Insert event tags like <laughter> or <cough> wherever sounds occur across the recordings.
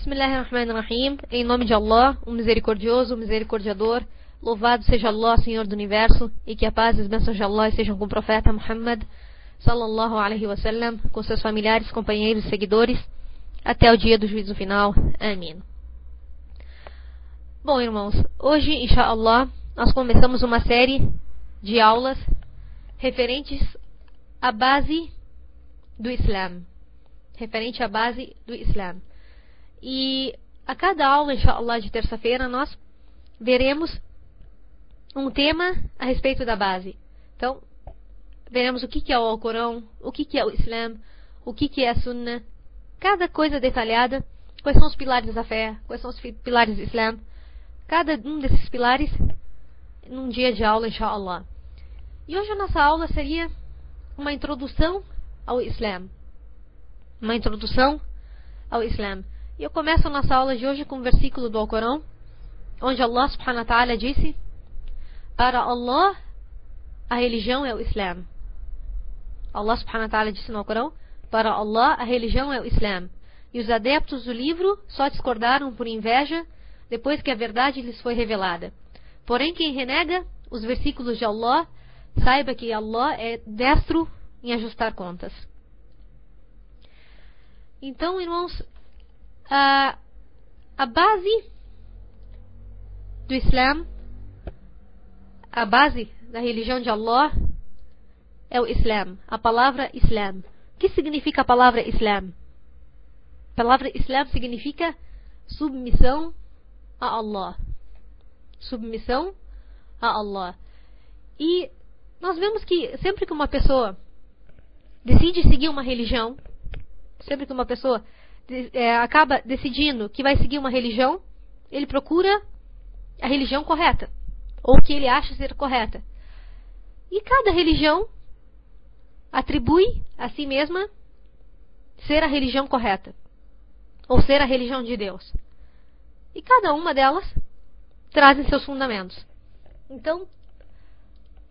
Bismillahirrahmanirrahim. Em nome de Allah, o misericordioso, o misericordiador. Louvado seja Allah, Senhor do Universo, e que a paz e as bênçãos de Allah estejam com o profeta Muhammad, sallallahu alaihi wasallam, com seus familiares, companheiros e seguidores, até o dia do juízo final. Amém. Bom, irmãos, hoje, inshallah, nós começamos uma série de aulas referentes à base do Islã. Referente à base do Islã. E a cada aula, inshallah, de terça-feira, nós veremos um tema a respeito da base. Então, veremos o que é o Alcorão, o que é o Islã, o que é a Sunna, cada coisa detalhada, quais são os pilares da fé, quais são os pilares do Islã, cada um desses pilares num dia de aula, inshallah. E hoje a nossa aula seria uma introdução ao Islã. Uma introdução ao Islã. E eu começo a nossa aula de hoje com um versículo do Alcorão, onde Allah subhanahu wa ta'ala disse: Para Allah, a religião é o Islã. Allah subhanahu wa ta'ala disse no Alcorão: Para Allah, a religião é o Islã. E os adeptos do livro só discordaram por inveja depois que a verdade lhes foi revelada. Porém, quem renega os versículos de Allah, saiba que Allah é destro em ajustar contas. Então, irmãos, a, a base do Islã, a base da religião de Allah é o Islã, a palavra Islã. O que significa a palavra Islã? A palavra Islã significa submissão a Allah. Submissão a Allah. E nós vemos que sempre que uma pessoa decide seguir uma religião, sempre que uma pessoa é, acaba decidindo que vai seguir uma religião, ele procura a religião correta, ou que ele acha ser correta. E cada religião atribui a si mesma ser a religião correta, ou ser a religião de Deus. E cada uma delas trazem seus fundamentos. Então,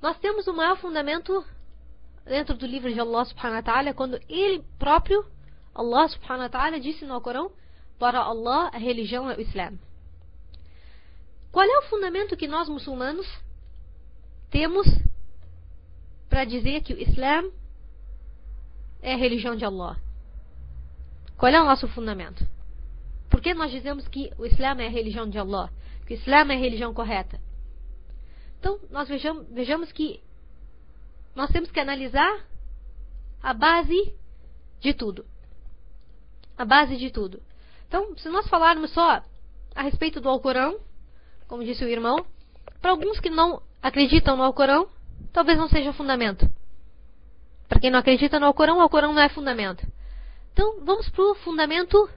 nós temos o maior fundamento dentro do livro de Allah subhanahu wa ta'ala, quando ele próprio Allah subhanahu wa ta'ala disse no Corão: Para Allah a religião é o Islã. Qual é o fundamento que nós muçulmanos temos para dizer que o Islã é a religião de Allah? Qual é o nosso fundamento? Por que nós dizemos que o Islã é a religião de Allah? Que o Islã é a religião correta? Então, nós vejamos, vejamos que nós temos que analisar a base de tudo a base de tudo. Então, se nós falarmos só a respeito do Alcorão, como disse o irmão, para alguns que não acreditam no Alcorão, talvez não seja fundamento. Para quem não acredita no Alcorão, o Alcorão não é fundamento. Então, vamos para o fundamento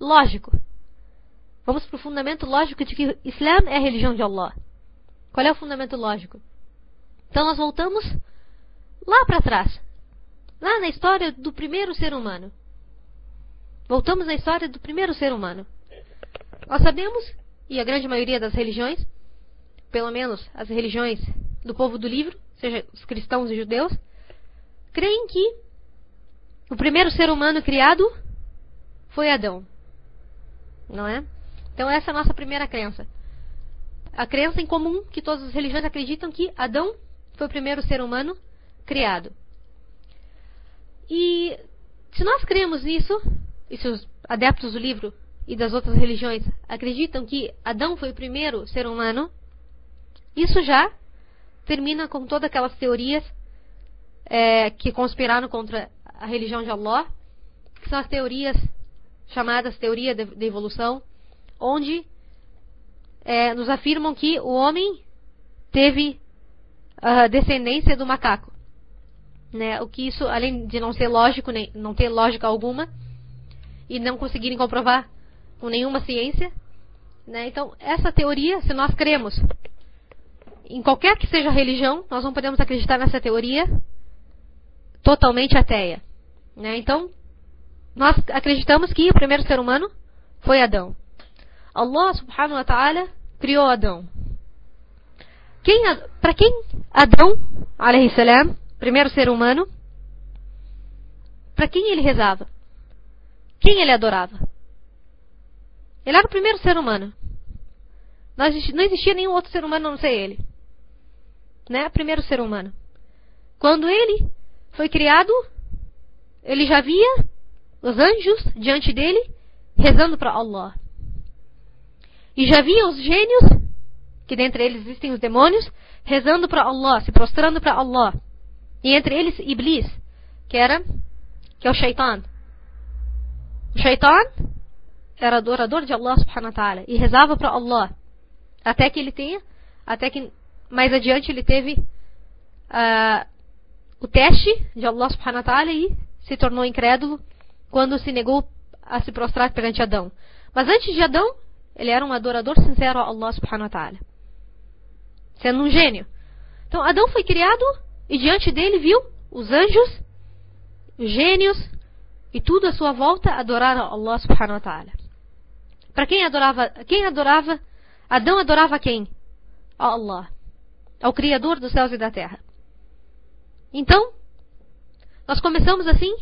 lógico. Vamos para o fundamento lógico de que Islã é a religião de Allah. Qual é o fundamento lógico? Então, nós voltamos lá para trás. Lá na história do primeiro ser humano. Voltamos à história do primeiro ser humano. Nós sabemos, e a grande maioria das religiões, pelo menos as religiões do povo do livro, seja os cristãos e judeus, creem que o primeiro ser humano criado foi Adão. Não é? Então essa é a nossa primeira crença. A crença em comum que todas as religiões acreditam que Adão foi o primeiro ser humano criado. E se nós cremos nisso, e seus adeptos do livro e das outras religiões acreditam que Adão foi o primeiro ser humano, isso já termina com todas aquelas teorias é, que conspiraram contra a religião de Allah, que são as teorias chamadas teoria de evolução, onde é, nos afirmam que o homem teve a descendência do macaco. Né? O que isso, além de não ser lógico, nem, não ter lógica alguma, e não conseguirem comprovar com nenhuma ciência. Né? Então, essa teoria, se nós cremos em qualquer que seja a religião, nós não podemos acreditar nessa teoria totalmente ateia. Né? Então, nós acreditamos que o primeiro ser humano foi Adão. Allah subhanahu wa ta'ala criou Adão. Quem, para quem Adão, salam, primeiro ser humano, para quem ele rezava? Quem ele adorava? Ele era o primeiro ser humano. Não existia, não existia nenhum outro ser humano a não ser ele. Né? Primeiro ser humano. Quando ele foi criado, ele já via os anjos diante dele rezando para Allah. E já via os gênios, que dentre eles existem os demônios, rezando para Allah, se prostrando para Allah. E entre eles Iblis, que era que é o Shaitan. O Shaitan era adorador de Allah subhanahu wa ta'ala e rezava para Allah. Até que ele tenha, até que mais adiante ele teve uh, o teste de Allah subhanahu wa ta'ala e se tornou incrédulo quando se negou a se prostrar perante Adão. Mas antes de Adão, ele era um adorador sincero a Allah subhanahu wa ta'ala. Sendo um gênio. Então Adão foi criado e diante dele viu os anjos, os gênios e tudo à sua volta adorar a Allah subhanahu wa ta'ala. Para quem adorava, quem adorava, Adão adorava quem? A Allah, ao Criador dos céus e da terra. Então, nós começamos assim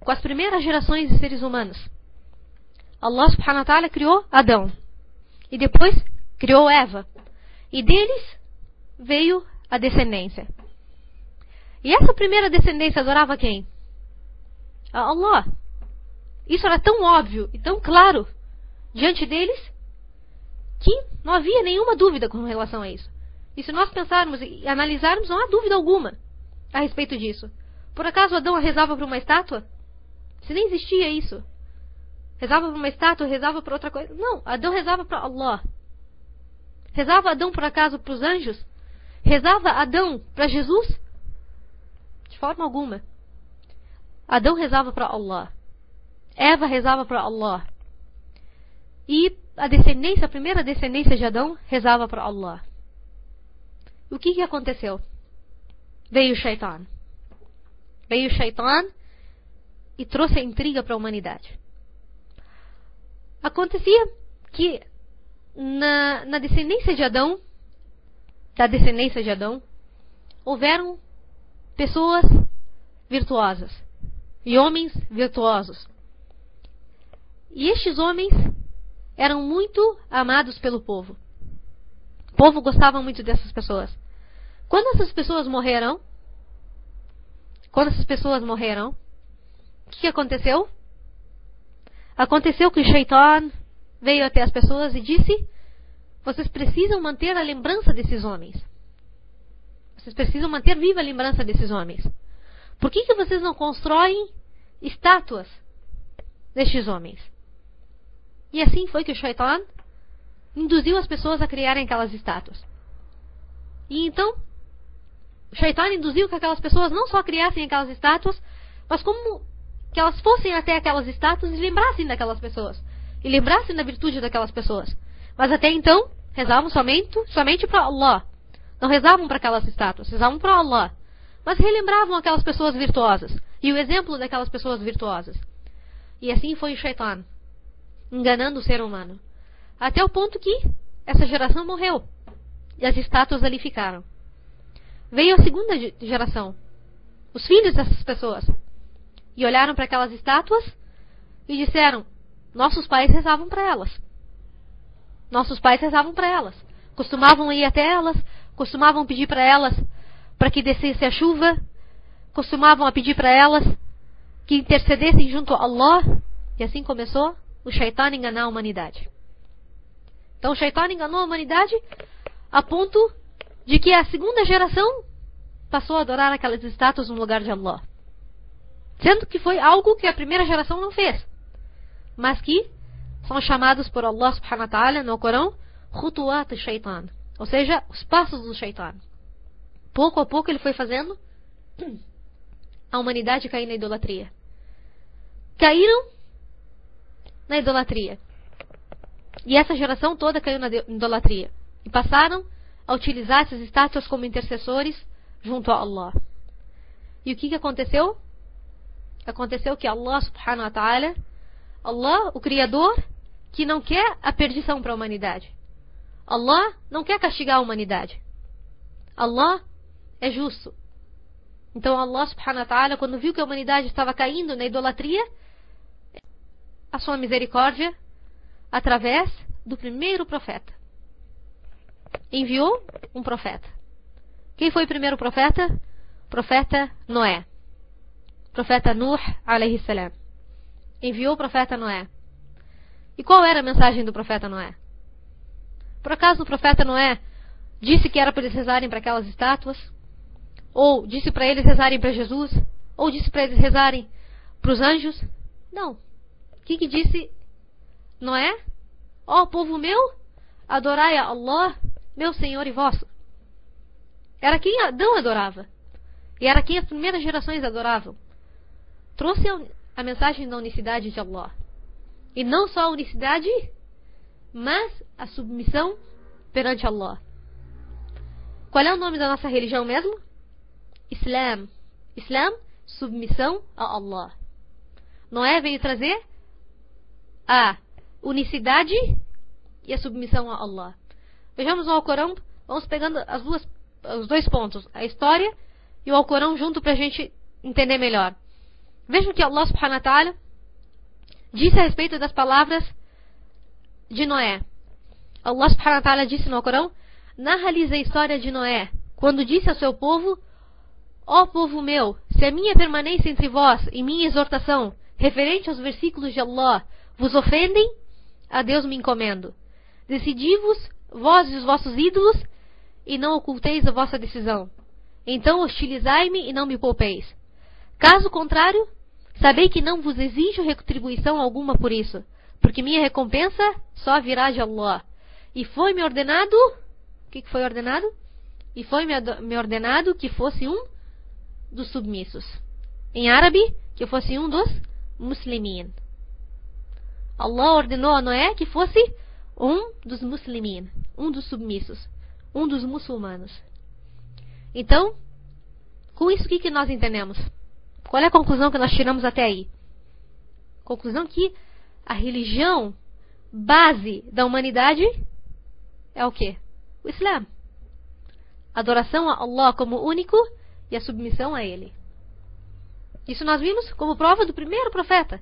com as primeiras gerações de seres humanos. Allah subhanahu wa ta'ala criou Adão. E depois criou Eva. E deles veio a descendência. E essa primeira descendência adorava quem? A Allah. Isso era tão óbvio e tão claro diante deles que não havia nenhuma dúvida com relação a isso. E se nós pensarmos e analisarmos, não há dúvida alguma a respeito disso. Por acaso Adão rezava para uma estátua? Se nem existia isso. Rezava para uma estátua, rezava para outra coisa. Não, Adão rezava para Allah. Rezava Adão por acaso para os anjos? Rezava Adão para Jesus? De forma alguma. Adão rezava para Allah. Eva rezava para Allah. E a descendência, a primeira descendência de Adão, rezava para Allah. O que, que aconteceu? Veio o Shaitan. Veio o Shaitan e trouxe a intriga para a humanidade. Acontecia que na, na descendência de Adão, da descendência de Adão, houveram pessoas virtuosas e homens virtuosos. E estes homens eram muito amados pelo povo. O povo gostava muito dessas pessoas. Quando essas pessoas morreram, quando essas pessoas morreram, o que aconteceu? Aconteceu que o Shaitan veio até as pessoas e disse: Vocês precisam manter a lembrança desses homens. Vocês precisam manter viva a lembrança desses homens. Por que, que vocês não constroem estátuas destes homens? E assim foi que o Shaitan induziu as pessoas a criarem aquelas estátuas. E então, o Shaitan induziu que aquelas pessoas não só criassem aquelas estátuas, mas como que elas fossem até aquelas estátuas e lembrassem daquelas pessoas. E lembrassem da virtude daquelas pessoas. Mas até então, rezavam somente, somente para Allah. Não rezavam para aquelas estátuas, rezavam para Allah. Mas relembravam aquelas pessoas virtuosas. E o exemplo daquelas pessoas virtuosas. E assim foi o Shaitan, enganando o ser humano. Até o ponto que essa geração morreu. E as estátuas ali ficaram. Veio a segunda geração. Os filhos dessas pessoas e olharam para aquelas estátuas e disseram: Nossos pais rezavam para elas. Nossos pais rezavam para elas. Costumavam ir até elas, costumavam pedir para elas para que descesse a chuva, costumavam a pedir para elas que intercedessem junto a Allah. E assim começou o Shaitan enganar a humanidade. Então o Shaitan enganou a humanidade a ponto de que a segunda geração passou a adorar aquelas estátuas no lugar de Allah. Sendo que foi algo que a primeira geração não fez. Mas que são chamados por Allah subhanahu wa ta'ala no Corão Rutuat Shaitan. Ou seja, os passos do Shaitan. Pouco a pouco ele foi fazendo a humanidade cair na idolatria. Caíram na idolatria. E essa geração toda caiu na idolatria. E passaram a utilizar essas estátuas como intercessores junto a Allah. E o que, que aconteceu? Aconteceu que Allah subhanahu wa ta'ala, Allah, o Criador, que não quer a perdição para a humanidade. Allah não quer castigar a humanidade. Allah é justo. Então Allah subhanahu wa ta'ala, quando viu que a humanidade estava caindo na idolatria, a sua misericórdia através do primeiro profeta. Enviou um profeta. Quem foi o primeiro profeta? Profeta Noé. Profeta Nuh, alayhi salam. Enviou o profeta Noé. E qual era a mensagem do profeta Noé? Por acaso o profeta Noé disse que era para eles rezarem para aquelas estátuas? Ou disse para eles rezarem para Jesus? Ou disse para eles rezarem para os anjos? Não. O que, que disse Noé? Ó oh, povo meu, adorai a Allah, meu Senhor e vosso. Era quem Adão adorava. E era quem as primeiras gerações adoravam. Trouxe a mensagem da unicidade de Allah. E não só a unicidade, mas a submissão perante Allah. Qual é o nome da nossa religião mesmo? Islam. Islam, submissão a Allah. Noé veio trazer a unicidade e a submissão a Allah. Vejamos no Alcorão, vamos pegando as duas, os dois pontos, a história e o Alcorão junto para a gente entender melhor. Vejam que Allah subhanahu wa ta'ala disse a respeito das palavras de Noé. Allah subhanahu wa ta'ala disse no Alcorão, narra-lhes a história de Noé, quando disse ao seu povo, ó povo meu, se a minha permanência entre vós e minha exortação, referente aos versículos de Allah, vos ofendem, a Deus me encomendo. Decidi-vos, vós e os vossos ídolos, e não oculteis a vossa decisão. Então hostilizai-me e não me poupeis. Caso contrário, sabei que não vos exijo retribuição alguma por isso, porque minha recompensa só virá de Allah. E foi-me ordenado. O que foi ordenado? E foi-me ordenado que fosse um dos submissos. Em árabe, que fosse um dos muslimin. Allah ordenou a Noé que fosse um dos muslimin, um dos submissos, um dos muçulmanos. Então, com isso o que, que nós entendemos? Qual é a conclusão que nós tiramos até aí? Conclusão que a religião base da humanidade é o que? O Islã. Adoração a Allah como único e a submissão a Ele. Isso nós vimos como prova do primeiro profeta.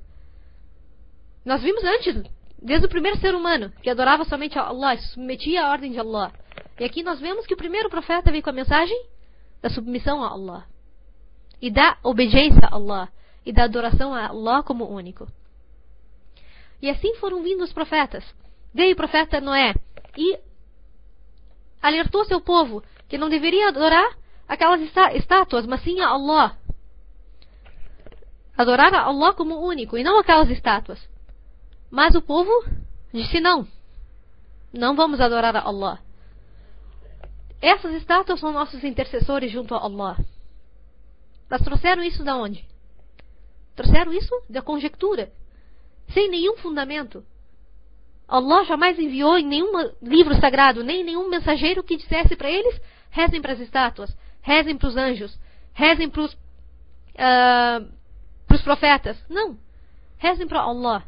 Nós vimos antes, desde o primeiro ser humano, que adorava somente a Allah, se submetia à ordem de Allah. E aqui nós vemos que o primeiro profeta veio com a mensagem da submissão a Allah. E da obediência a Allah. E da adoração a Allah como único. E assim foram vindo os profetas. Veio o profeta Noé e alertou seu povo que não deveria adorar aquelas estátuas, mas sim a Allah. Adorar a Allah como único e não aquelas estátuas. Mas o povo disse não. Não vamos adorar a Allah. Essas estátuas são nossos intercessores junto a Allah. Mas trouxeram isso da onde? Trouxeram isso da conjectura, sem nenhum fundamento. Allah jamais enviou em nenhum livro sagrado, nem nenhum mensageiro que dissesse para eles: rezem para as estátuas, rezem para os anjos, rezem para os uh, profetas. Não. Rezem para Allah.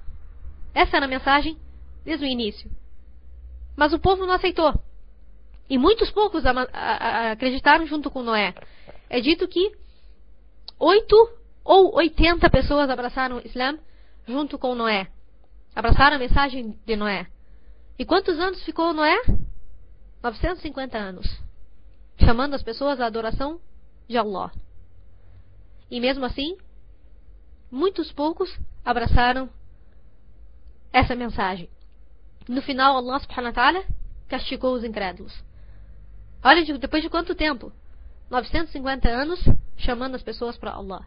Essa era a mensagem desde o início. Mas o povo não aceitou. E muitos poucos acreditaram junto com Noé. É dito que oito ou oitenta pessoas abraçaram o Islã junto com Noé. Abraçaram a mensagem de Noé. E quantos anos ficou Noé? 950 anos. Chamando as pessoas à adoração de Allah. E mesmo assim, muitos poucos abraçaram essa mensagem. No final, Allah subhanahu wa ta'ala castigou os incrédulos. Olha, depois de quanto tempo? 950 anos chamando as pessoas para Allah.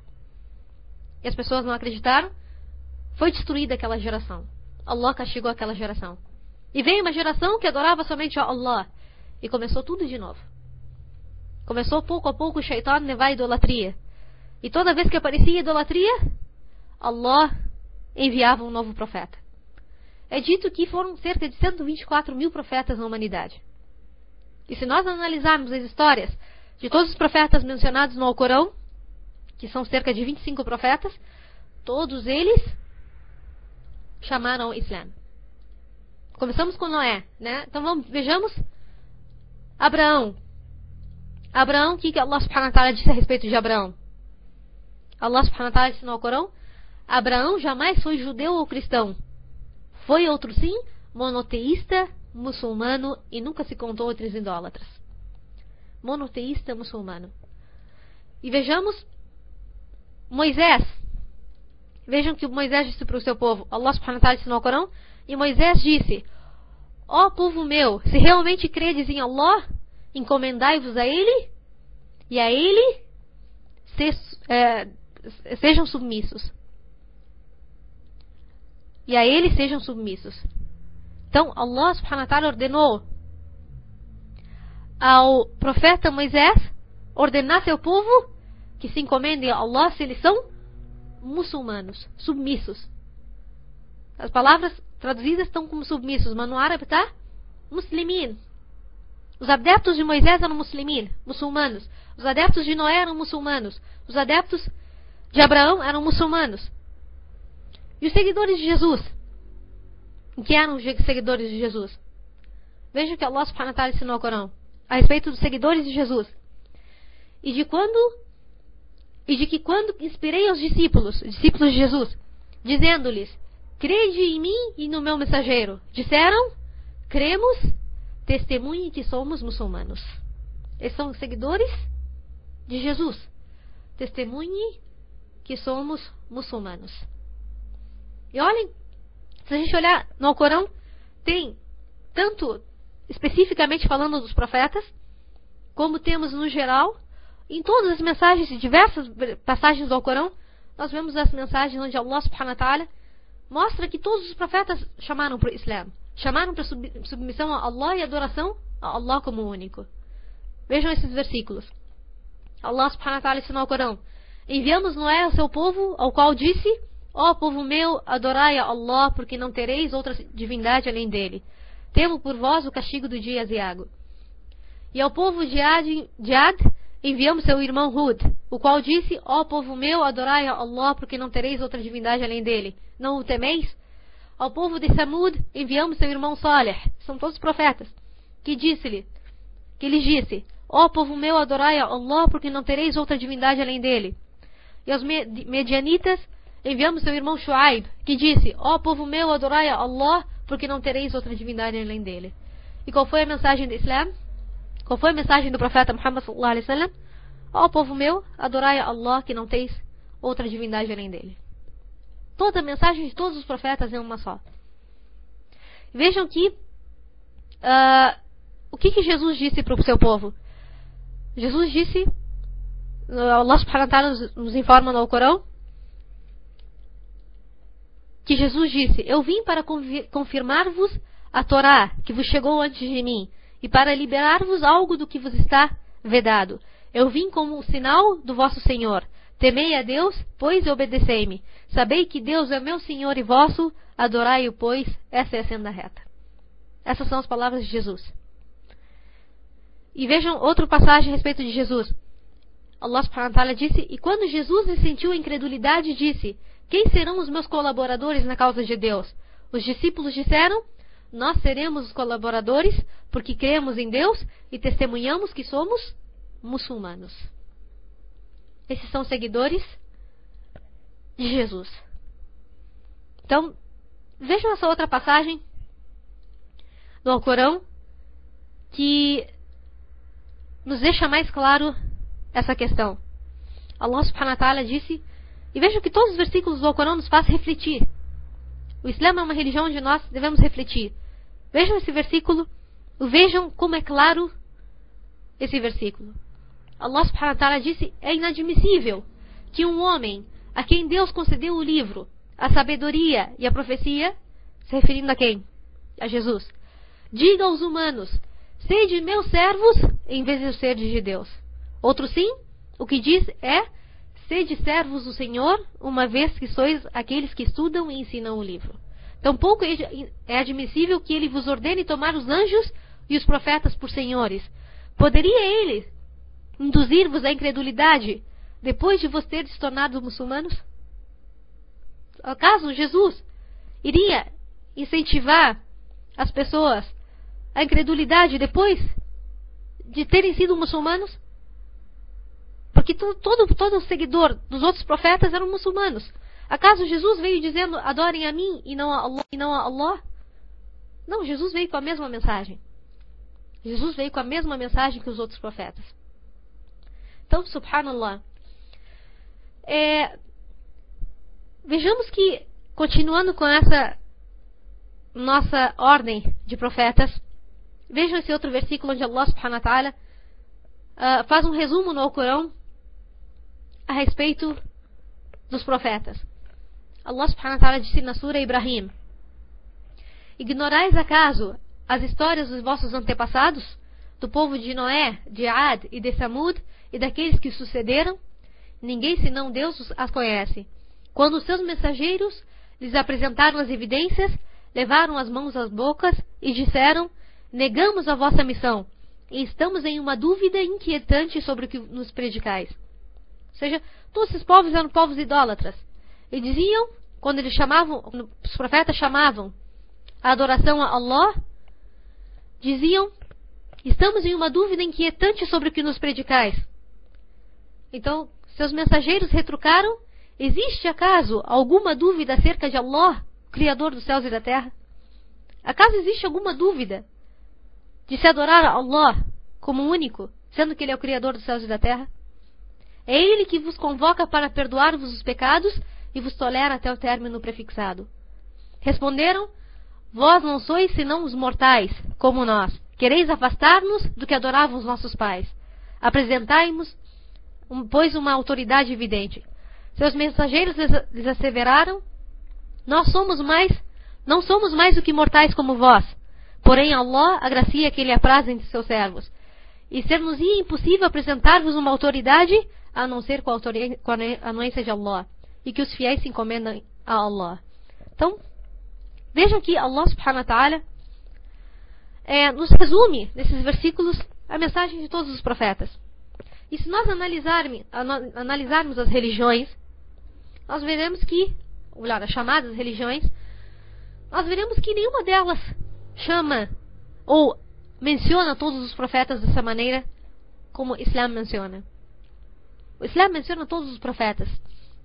E as pessoas não acreditaram. Foi destruída aquela geração. Allah castigou aquela geração. E veio uma geração que adorava somente a Allah. E começou tudo de novo. Começou pouco a pouco o shaitan levar a idolatria. E toda vez que aparecia idolatria, Allah enviava um novo profeta é dito que foram cerca de 124 mil profetas na humanidade. E se nós analisarmos as histórias de todos os profetas mencionados no Alcorão, que são cerca de 25 profetas, todos eles chamaram o Islã. Começamos com Noé, né? Então vamos, vejamos Abraão. Abraão, o que, Allah subhanahu wa ta'ala disse a respeito de Abraão? Allah subhanahu wa ta'ala disse no Alcorão, Abraão jamais foi judeu ou cristão, foi outro sim, monoteísta, muçulmano e nunca se contou outros idólatras. Monoteísta muçulmano. E vejamos Moisés. Vejam que Moisés disse para o seu povo. Allah subhanahu wa ta'ala disse no Corão. E Moisés disse: Ó oh, povo meu, se realmente credes em Allah, encomendai-vos a Ele e a Ele se, é, sejam submissos. E a Ele sejam submissos. Então, Allah subhanahu wa ta'ala ordenou ao profeta Moisés ordenar seu povo que se encomendem a Allah se eles são muçulmanos, submissos. As palavras traduzidas estão como submissos, mas no árabe está muslimin. Os adeptos de Moisés eram muçulmanos. Os adeptos de Noé eram muçulmanos. Os adeptos de Abraão eram muçulmanos. E os seguidores de Jesus? Que eram os seguidores de Jesus? Vejam que Allah subhanahu wa ta'ala ensinou o Corão a respeito dos seguidores de Jesus. E de quando e de que quando inspirei aos discípulos, discípulos de Jesus, dizendo-lhes: Crede em mim e no meu mensageiro. Disseram: Cremos, testemunhe que somos muçulmanos. Esses são seguidores de Jesus. Testemunhe que somos muçulmanos. E olhem, se a gente olhar no Alcorão, tem tanto especificamente falando dos profetas, como temos no geral, em todas as mensagens, diversas passagens do Alcorão, nós vemos as mensagens onde Allah subhanahu wa ta'ala mostra que todos os profetas chamaram para o Islã. Chamaram para submissão a Allah e adoração a Allah como único. Vejam esses versículos. Allah subhanahu wa ta'ala ensinou ao Corão. Enviamos Noé ao seu povo, ao qual disse: Ó povo meu, adorai a Allah, porque não tereis outra divindade além dele. Temo por vós o castigo do dia aziago. E ao povo de Ad, de Ad enviamos seu irmão Hud, o qual disse: Ó povo meu, adorai a Allah, porque não tereis outra divindade além dele. Não o temeis? Ao povo de Samud enviamos seu irmão Saleh, são todos profetas, que disse-lhe, que lhes disse: Ó oh, povo meu, adorai a Allah, porque não tereis outra divindade além dele. E aos medianitas enviamos seu irmão Shuaib, que disse: Ó oh, povo meu, adorai a Allah, porque não tereis outra divindade além dele. E qual foi a mensagem do Islã? Qual foi a mensagem do profeta Muhammad sallallahu alaihi wasallam? Ó povo meu, adorai a Allah, que não teis outra divindade além dele. Toda a mensagem de todos os profetas é uma só. Vejam que uh, o que, que Jesus disse para o seu povo? Jesus disse, Allah subhanahu wa ta'ala nos, informa no Corão, que Jesus disse: Eu vim para confirmar-vos a Torá que vos chegou antes de mim e para liberar-vos algo do que vos está vedado. Eu vim como sinal do vosso Senhor. Temei a Deus, pois obedecei-me. Sabei que Deus é meu Senhor e vosso, adorai-o, pois essa é a senda reta. Essas são as palavras de Jesus. E vejam outra passagem a respeito de Jesus. Allah subhanahu disse, e quando Jesus sentiu a incredulidade, disse, quem serão os meus colaboradores na causa de Deus? Os discípulos disseram: Nós seremos os colaboradores porque cremos em Deus e testemunhamos que somos muçulmanos. Esses são seguidores de Jesus. Então, vejam essa outra passagem do Alcorão que nos deixa mais claro essa questão. Allah subhanahu wa ta'ala disse e vejam que todos os versículos do Alcorão nos fazem refletir. O Islã é uma religião onde nós devemos refletir. Vejam esse versículo. Vejam como é claro esse versículo. Allah subhanahu wa ta'ala disse: É inadmissível que um homem a quem Deus concedeu o livro, a sabedoria e a profecia, se referindo a quem? A Jesus. Diga aos humanos: Sede meus servos em vez de ser de Deus. Outro sim, o que diz é Sede servos do Senhor, uma vez que sois aqueles que estudam e ensinam o livro. Tampouco é admissível que ele vos ordene tomar os anjos e os profetas por senhores. Poderia ele induzir-vos à incredulidade depois de vos teres tornado muçulmanos? Acaso Jesus iria incentivar as pessoas à incredulidade depois de terem sido muçulmanos? Porque todo, todo seguidor dos outros profetas eram muçulmanos. Acaso Jesus veio dizendo adorem a mim e não a Allah? E não a Allah? Não, Jesus veio com a mesma mensagem. Jesus veio com a mesma mensagem que os outros profetas. Então, subhanallah. É, vejamos que, continuando com essa nossa ordem de profetas, vejam esse outro versículo onde Allah subhanahu wa ta'ala uh, faz um resumo no Alcorão a respeito dos profetas. Allah subhanahu wa ta'ala disse na Sura Ibrahim: Ignorais acaso as histórias dos vossos antepassados, do povo de Noé, de Ad e de Samud, e daqueles que sucederam? Ninguém senão Deus as conhece. Quando os seus mensageiros lhes apresentaram as evidências, levaram as mãos às bocas e disseram: Negamos a vossa missão e estamos em uma dúvida inquietante sobre o que nos predicais. Ou seja, todos esses povos eram povos idólatras. E diziam, quando eles chamavam, os profetas chamavam a adoração a Allah, diziam: Estamos em uma dúvida inquietante sobre o que nos predicais. Então, seus mensageiros retrucaram: Existe acaso alguma dúvida acerca de Allah, Criador dos céus e da terra? Acaso existe alguma dúvida de se adorar a Allah como único, sendo que Ele é o Criador dos céus e da terra? É Ele que vos convoca para perdoar-vos os pecados e vos tolera até o término prefixado. Responderam: Vós não sois senão os mortais, como nós. Quereis afastar-nos do que adoravam os nossos pais. Apresentai-nos, pois, uma autoridade evidente. Seus mensageiros lhes asseveraram: Nós somos mais, não somos mais do que mortais como vós. Porém, Allah agracia que Ele apraz entre seus servos. E ser-nos-ia impossível apresentar-vos uma autoridade a não ser com a, com a anuência de Allah. E que os fiéis se encomendam a Allah. Então, Vejam que Allah subhanahu wa ta'ala é, nos resume, nesses versículos, a mensagem de todos os profetas. E se nós analisarmos, analisarmos as religiões, nós veremos que, ou melhor, as chamadas religiões, nós veremos que nenhuma delas chama ou menciona todos os profetas dessa maneira como o Islã menciona. O Islã menciona todos os profetas.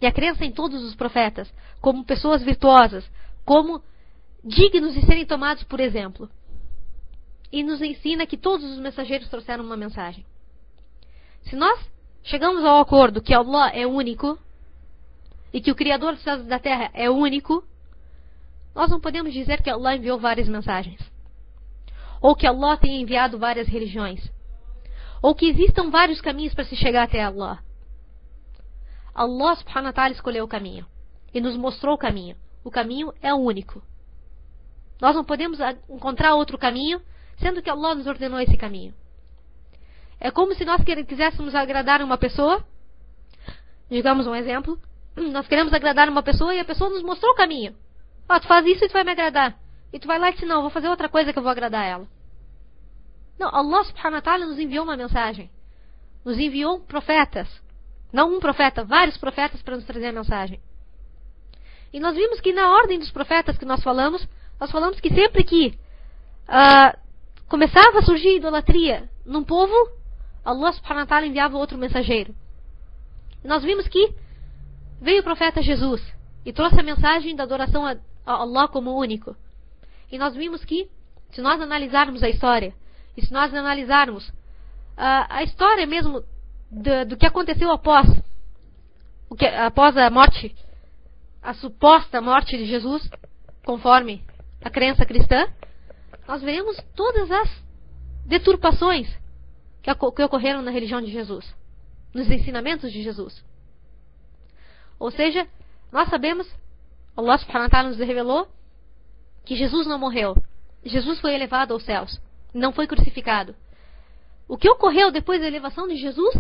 E a crença em todos os profetas como pessoas virtuosas, como dignos de serem tomados por exemplo. E nos ensina que todos os mensageiros trouxeram uma mensagem. Se nós chegamos ao acordo que Allah é único e que o Criador dos céus e da terra é único, nós não podemos dizer que Allah enviou várias mensagens. Ou que Allah tenha enviado várias religiões. Ou que existam vários caminhos para se chegar até Allah. Allah subhanahu wa ta'ala escolheu o caminho. E nos mostrou o caminho. O caminho é único. Nós não podemos encontrar outro caminho, sendo que Allah nos ordenou esse caminho. É como se nós quiséssemos agradar uma pessoa, digamos um exemplo, <clears throat> nós queremos agradar uma pessoa e a pessoa nos mostrou o caminho. Ó, oh, tu faz isso e tu vai me agradar. E tu vai lá e diz, não, vou fazer outra coisa que eu vou agradar ela. Não, Allah subhanahu wa ta'ala nos enviou uma mensagem. Nos enviou profetas. Não um profeta, vários profetas para nos trazer a mensagem. E nós vimos que na ordem dos profetas que nós falamos, nós falamos que sempre que uh, começava a surgir idolatria num povo, Allah subhanahu wa ta'ala enviava outro mensageiro. Nós vimos que veio o profeta Jesus e trouxe a mensagem da adoração a, Allah como único. E nós vimos que, se nós analisarmos a história, e se nós analisarmos uh, a história mesmo do, do que aconteceu após, que, após a morte, a suposta morte de Jesus, conforme a crença cristã, nós veremos todas as deturpações que, que ocorreram na religião de Jesus, nos ensinamentos de Jesus. Ou seja, nós sabemos, Allah subhanahu wa ta'ala nos revelou que Jesus não morreu. Jesus foi elevado aos céus, não foi crucificado. O que ocorreu depois da elevação de Jesus?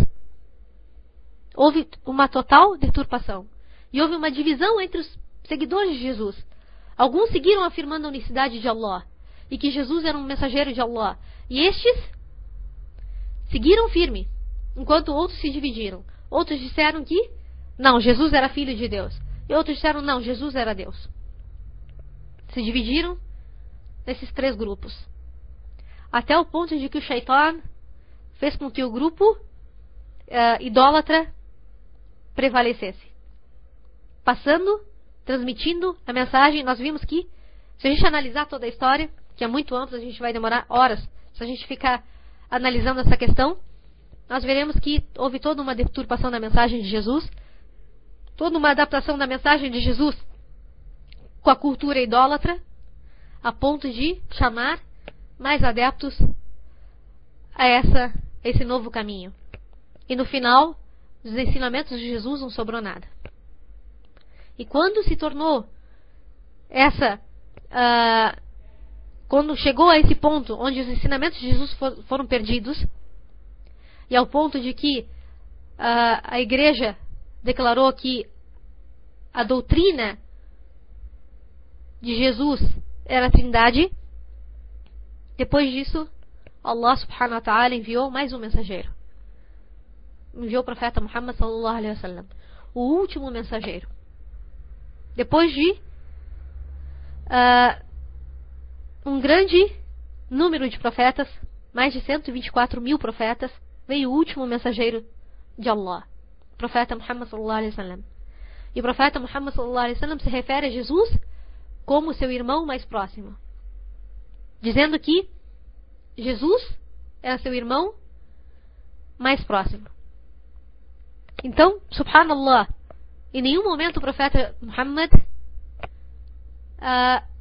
Houve uma total deturpação. E houve uma divisão entre os seguidores de Jesus. Alguns seguiram afirmando a unicidade de Allah e que Jesus era um mensageiro de Allah. E estes seguiram firme, enquanto outros se dividiram. Outros disseram que não, Jesus era filho de Deus. E outros disseram não, Jesus era Deus. Se dividiram nesses três grupos. Até o ponto de que o Shaitan fez com que o grupo uh, idólatra prevalecesse. Passando transmitindo a mensagem, nós vimos que, se a gente analisar toda a história, que é muito amplo, a gente vai demorar horas se a gente ficar analisando essa questão. Nós veremos que houve toda uma deturpação da mensagem de Jesus, toda uma adaptação da mensagem de Jesus com a cultura idólatra, a ponto de chamar mais adeptos a essa, esse novo caminho. E no final, dos ensinamentos de Jesus não sobrou nada. E quando se tornou essa. Uh, quando chegou a esse ponto onde os ensinamentos de Jesus for, foram perdidos, e ao ponto de que uh, a igreja declarou que a doutrina de Jesus era a trindade, depois disso, Allah subhanahu wa ta'ala enviou mais um mensageiro. Enviou o profeta Muhammad sallallahu alaihi wasallam, o último mensageiro. Depois de uh, um grande número de profetas, mais de 124 mil profetas, veio o último mensageiro de Allah, o profeta Muhammad sallallahu alaihi wasallam. E o profeta Muhammad sallallahu alaihi wasallam se refere a Jesus como seu irmão mais próximo, dizendo que Jesus era seu irmão mais próximo. Então, subhanallah, em nenhum momento o profeta Muhammad uh,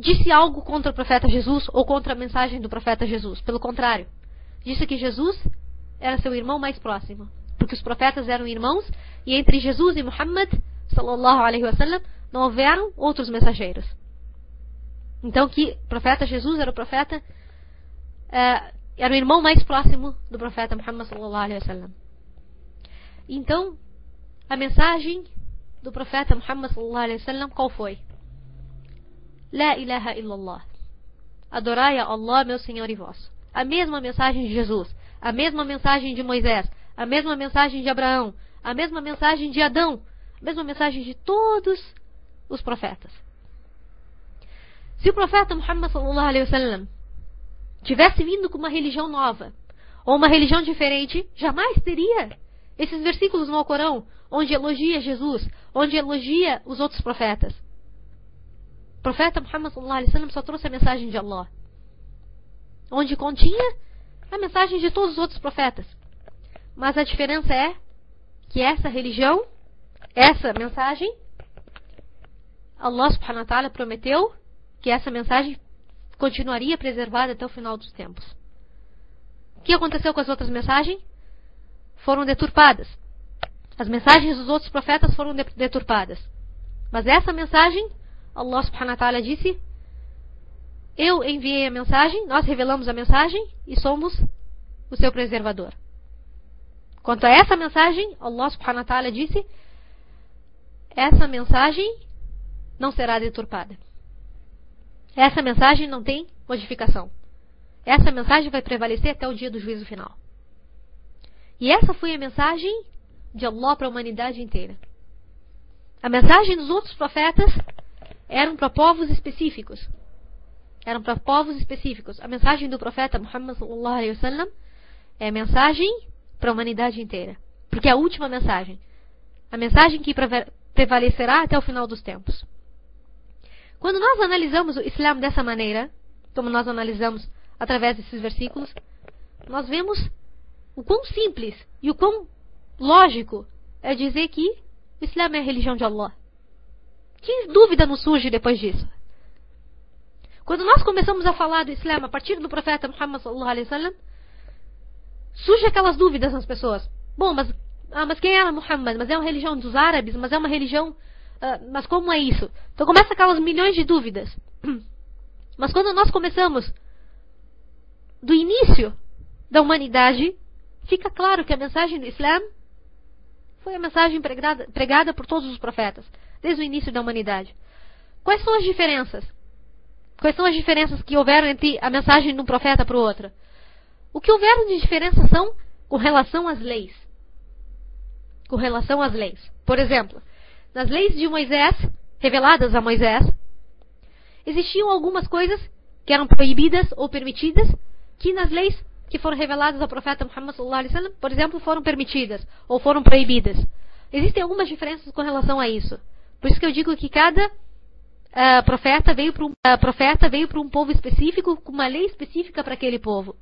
disse algo contra o profeta Jesus ou contra a mensagem do profeta Jesus. Pelo contrário, disse que Jesus era seu irmão mais próximo. Porque os profetas eram irmãos e entre Jesus e Muhammad sallallahu alaihi wasallam não houveram outros mensageiros. Então que o profeta Jesus era o profeta uh, era o irmão mais próximo do profeta Muhammad sallallahu alaihi wasallam. Então, a mensagem do profeta Muhammad sallallahu alaihi wasallam qual foi? La ilaha illallah. Adorai a Allah, meu Senhor e vós. A mesma mensagem de Jesus, a mesma mensagem de Moisés, a mesma mensagem de Abraão, a mesma mensagem de Adão, a mesma mensagem de todos os profetas. Se o profeta Muhammad sallallahu alaihi wasallam tivesse vindo com uma religião nova ou uma religião diferente, jamais teria esses versículos no Alcorão onde elogia Jesus, onde elogia os outros profetas. Profeta Muhammad sallallahu alaihi wasallam só trouxe a mensagem de Allah, onde continha a mensagem de todos os outros profetas. Mas a diferença é que essa religião, essa mensagem, Allah subhanahu wa ta'ala prometeu que essa mensagem continuaria preservada até o final dos tempos. O que aconteceu com as outras mensagens? Foram deturpadas. As mensagens dos outros profetas foram deturpadas. Mas essa mensagem, Allah subhanahu wa ta'ala disse: Eu enviei a mensagem, nós revelamos a mensagem e somos o seu preservador. Quanto a essa mensagem, Allah subhanahu wa ta'ala disse: Essa mensagem não será deturpada. Essa mensagem não tem modificação. Essa mensagem vai prevalecer até o dia do juízo final. E essa foi a mensagem de Allah para a humanidade inteira. A mensagem dos outros profetas eram para povos específicos. Eram para povos específicos. A mensagem do profeta Muhammad sallallahu alaihi wasallam é a mensagem para a humanidade inteira. Porque é a última mensagem. A mensagem que prevalecerá até o final dos tempos. Quando nós analisamos o Islã dessa maneira, como nós analisamos através desses versículos, nós vemos o quão simples e o quão lógico é dizer que o Islã é a religião de Allah. Que dúvida nos surge depois disso? Quando nós começamos a falar do Islã a partir do profeta Muhammad sallallahu alaihi wasallam, surge aquelas dúvidas nas pessoas. Bom, mas, ah, mas quem era Muhammad? Mas é uma religião dos árabes? Mas é uma religião ah, mas como é isso? Então começa aquelas milhões de dúvidas. <clears throat> Mas quando nós começamos do início da humanidade, fica claro que a mensagem do Islã foi a mensagem pregada, pregada por todos os profetas, desde o início da humanidade. Quais são as diferenças? Quais são as diferenças que houveram entre a mensagem de um profeta para o outro? O que houveram de diferença são com relação às leis. Com relação às leis. Por exemplo, nas leis de Moisés, reveladas a Moisés, existiam algumas coisas que eram proibidas ou permitidas, que nas leis que foram reveladas ao profeta Muhammad por exemplo, foram permitidas ou foram proibidas. Existem algumas diferenças com relação a isso. Por isso que eu digo que cada uh, profeta veio para um uh, profeta veio para um povo específico com uma lei específica para aquele povo.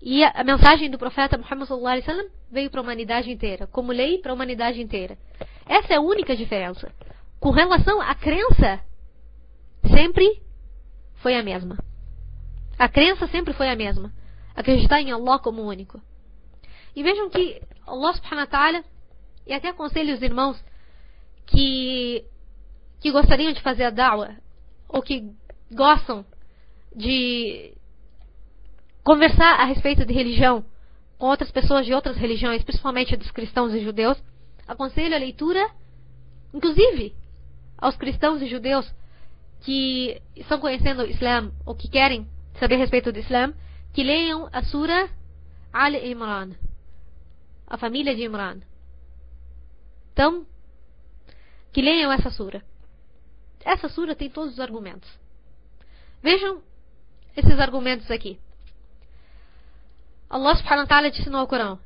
E a, a, mensagem do profeta Muhammad sallallahu alaihi wasallam veio para a humanidade inteira, como lei para a humanidade inteira. Essa é a única diferença. Com relação à crença, sempre foi a mesma. A crença sempre foi a mesma. Acreditar em Allah como único. E vejam que Allah subhanahu wa ta'ala, e até aconselho os irmãos que, que gostariam de fazer a da'wah, ou que gostam de conversar a respeito de religião com outras pessoas de outras religiões, principalmente dos cristãos e judeus, aconselho a leitura, inclusive aos cristãos e judeus que estão conhecendo o Islã ou que querem saber a respeito do Islã, que leiam a Sura Al-Imran, a família de Imran. Então, que leiam essa Sura. Essa Sura tem todos os argumentos. Vejam esses argumentos aqui. Allah subhanahu wa ta'ala disse no Alcorão.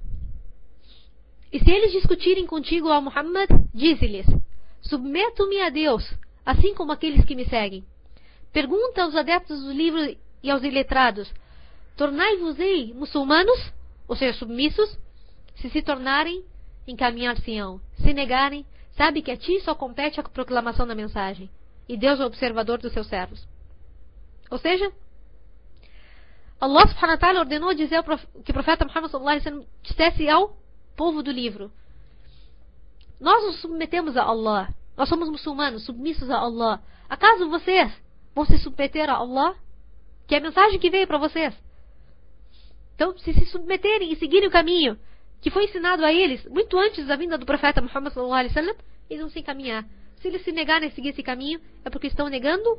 E se eles discutirem contigo, ó Muhammad, dize-lhes: Submeto-me a Deus, assim como aqueles que me seguem. Pergunta aos adeptos do livro e aos iletrados: Tornai-vos-ei muçulmanos, ou seja, submissos, se se tornarem, encaminhar-se-ão. Se negarem, sabe que a ti só compete a proclamação da mensagem, e Deus é o observador dos seus servos. Ou seja, Allah subhanahu wa ta'ala ordenou dizer que o profeta Muhammad sallallahu alaihi wasallam dissesse ao povo do livro: Nós nos submetemos a Allah. Nós somos muçulmanos, submissos a Allah. Acaso vocês vão se submeter a Allah? Que é a mensagem que veio para vocês. Então, se se submeterem e seguirem o caminho que foi ensinado a eles muito antes da vinda do profeta Muhammad sallallahu alaihi wasallam, eles vão se encaminhar. Se eles se negarem a seguir esse caminho, é porque estão negando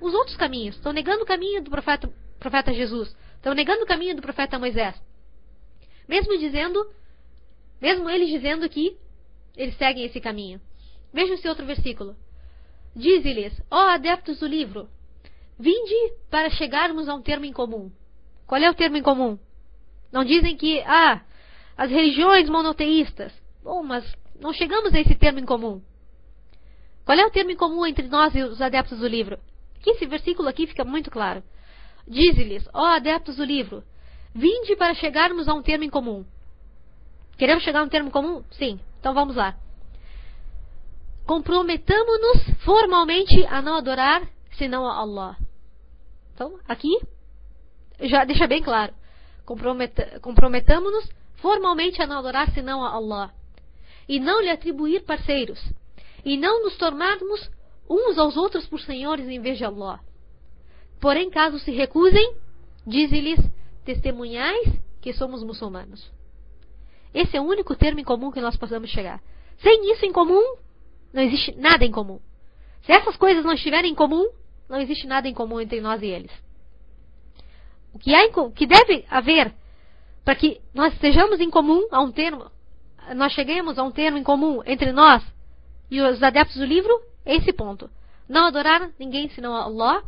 os outros caminhos. Estão negando o caminho do profeta, profeta Jesus. Estão negando o caminho do profeta Moisés. Mesmo dizendo, mesmo eles dizendo que eles seguem esse caminho. Veja esse outro versículo. Diz-lhes, ó adeptos do livro, vinde para chegarmos a um termo em comum. Qual é o termo em comum? Não dizem que, ah, as religiões monoteístas. Bom, mas não chegamos a esse termo em comum. Qual é o termo em comum entre nós e os adeptos do livro? Aqui, esse versículo aqui fica muito claro. Diz-lhes, ó adeptos do livro, vinde para chegarmos a um termo em comum. Queremos chegar a um termo comum? Sim. Então vamos lá comprometamos-nos formalmente a não adorar senão a Allah. Então, aqui já deixa bem claro. Comprometamos-nos formalmente a não adorar senão a Allah. E não lhe atribuir parceiros. E não nos tornarmos uns aos outros por senhores em vez de Allah. Porém, caso se recusem, dize-lhes: testemunhais que somos muçulmanos. Esse é o único termo em comum que nós possamos chegar. Sem isso em comum, não existe nada em comum. Se essas coisas não estiverem em comum, não existe nada em comum entre nós e eles. O que, há em, que deve haver para que nós estejamos em comum a um termo, nós cheguemos a um termo em comum entre nós e os adeptos do livro, é esse ponto. Não adorar ninguém senão Allah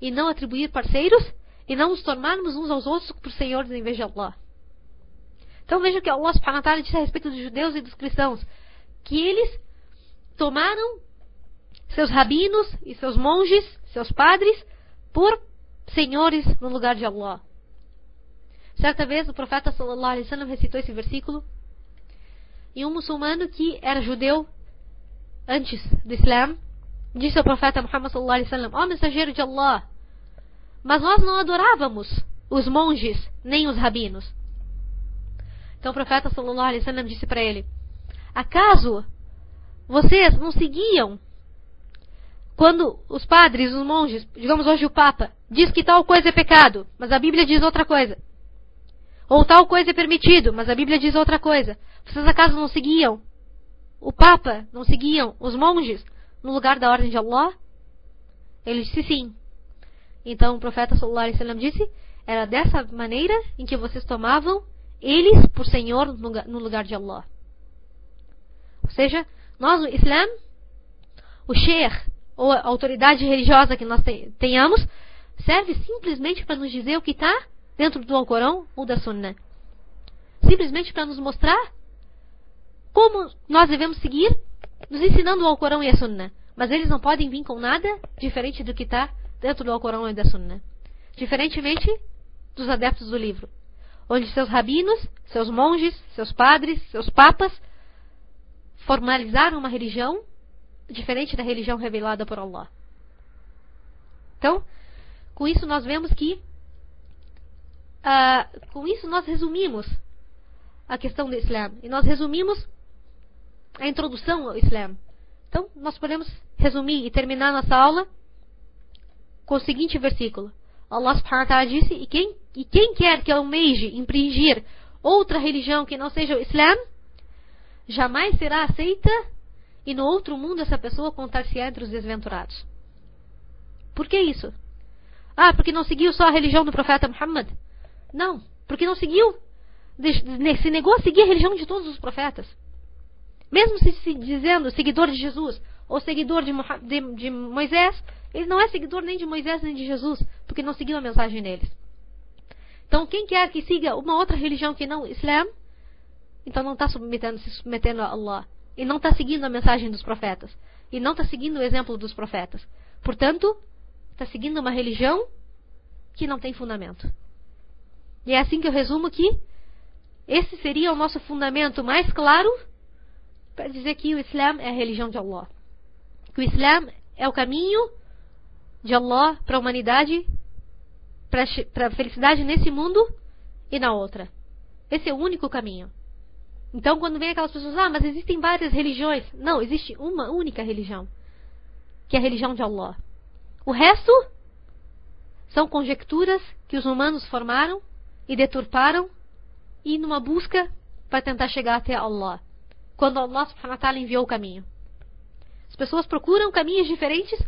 e não atribuir parceiros e não nos tornarmos uns aos outros por senhores em vez de Allah. Então veja que Allah subhanahu wa ta'ala disse a respeito dos judeus e dos cristãos que eles tomaram seus rabinos e seus monges, seus padres, por senhores no lugar de Allah. Certa vez o profeta sallallahu alaihi wasallam recitou esse versículo e um muçulmano que era judeu antes do Islã disse ao profeta Muhammad sallallahu alaihi wasallam: "Ó mensageiro de Allah, mas nós não adorávamos os monges nem os rabinos." Então o profeta sallallahu alaihi wasallam disse para ele: "Acaso vocês não seguiam quando os padres, os monges, digamos hoje o Papa, diz que tal coisa é pecado, mas a Bíblia diz outra coisa. Ou tal coisa é permitido, mas a Bíblia diz outra coisa. Vocês acaso não seguiam o Papa, não seguiam os monges no lugar da ordem de Allah? Ele disse sim. Então o profeta sallallahu alaihi disse: era dessa maneira em que vocês tomavam eles por Senhor no lugar de Allah. Ou seja, nós, o Islã, o Sheikh, ou a autoridade religiosa que nós tenhamos, serve simplesmente para nos dizer o que está dentro do Alcorão ou da Sunnah. Simplesmente para nos mostrar como nós devemos seguir, nos ensinando o Alcorão e a Sunnah. Mas eles não podem vir com nada diferente do que está dentro do Alcorão e da Sunna. Diferentemente dos adeptos do livro, onde seus rabinos, seus monges, seus padres, seus papas formalizaram uma religião diferente da religião revelada por Allah. Então, com isso nós vemos que, uh, com isso nós resumimos a questão do Islã e nós resumimos a introdução ao Islã. Então, nós podemos resumir e terminar nossa aula com o seguinte versículo. Allah subhanahu wa ta'ala disse, e quem, e quem quer que almeje impingir outra religião que não seja o Islã, jamais será aceita e no outro mundo essa pessoa contar-se entre os desventurados. Por que isso? Ah, porque não seguiu só a religião do profeta Muhammad? Não, porque não seguiu, se negou a seguir a religião de todos os profetas. Mesmo se dizendo seguidor de Jesus ou seguidor de, de, Moisés, ele não é seguidor nem de Moisés nem de Jesus, porque não seguiu a mensagem deles. Então, quem quer que siga uma outra religião que não o Islã, então não está submetendo, se submetendo a Allah. E não está seguindo a mensagem dos profetas. E não está seguindo o exemplo dos profetas. Portanto, está seguindo uma religião que não tem fundamento. E é assim que eu resumo que esse seria o nosso fundamento mais claro para dizer que o Islã é a religião de Allah. Que o Islã é o caminho de Allah para a humanidade, para a felicidade nesse mundo e na outra. Esse é o único caminho. Então, quando vem aquelas pessoas, ah, mas existem várias religiões. Não, existe uma única religião, que é a religião de Allah. O resto são conjecturas que os humanos formaram e deturparam e numa busca para tentar chegar até Allah. Quando Allah subhanahu wa ta'ala enviou o caminho. As pessoas procuram caminhos diferentes,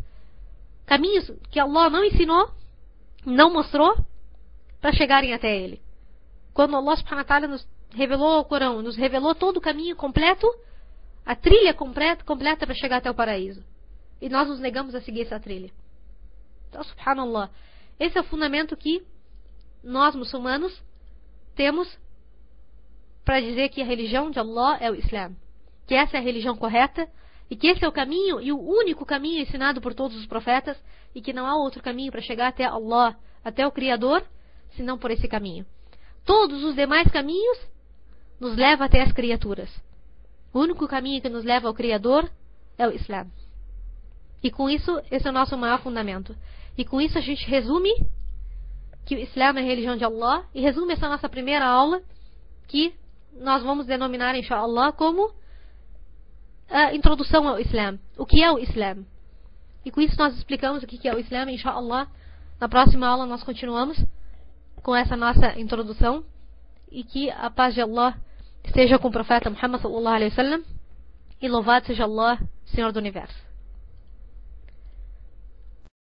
caminhos que Allah não ensinou, não mostrou, para chegarem até Ele. Quando Allah subhanahu wa ta'ala nos revelou o Corão, nos revelou todo o caminho completo, a trilha completa, completa para chegar até o paraíso. E nós nos negamos a seguir essa trilha. Então, subhanallah. Esse é o fundamento que nós, muçulmanos, temos para dizer que a religião de Allah é o Islã. Que essa é a religião correta e que esse é o caminho e o único caminho ensinado por todos os profetas e que não há outro caminho para chegar até Allah, até o Criador, senão por esse caminho. Todos os demais caminhos nos leva até as criaturas. O único caminho que nos leva ao Criador é o Islã. E com isso, esse é o nosso maior fundamento. E com isso a gente resume que o Islã é a religião de Allah e resume essa nossa primeira aula que nós vamos denominar, inshallah, como a introdução ao Islã. O que é o Islã? E com isso nós explicamos o que é o Islã, inshallah. Na próxima aula nós continuamos com essa nossa introdução e que a paz de Allah Esteja com o profeta Muhammad sallallahu alaihi wasallam e louvado seja Allah, Senhor do Universo.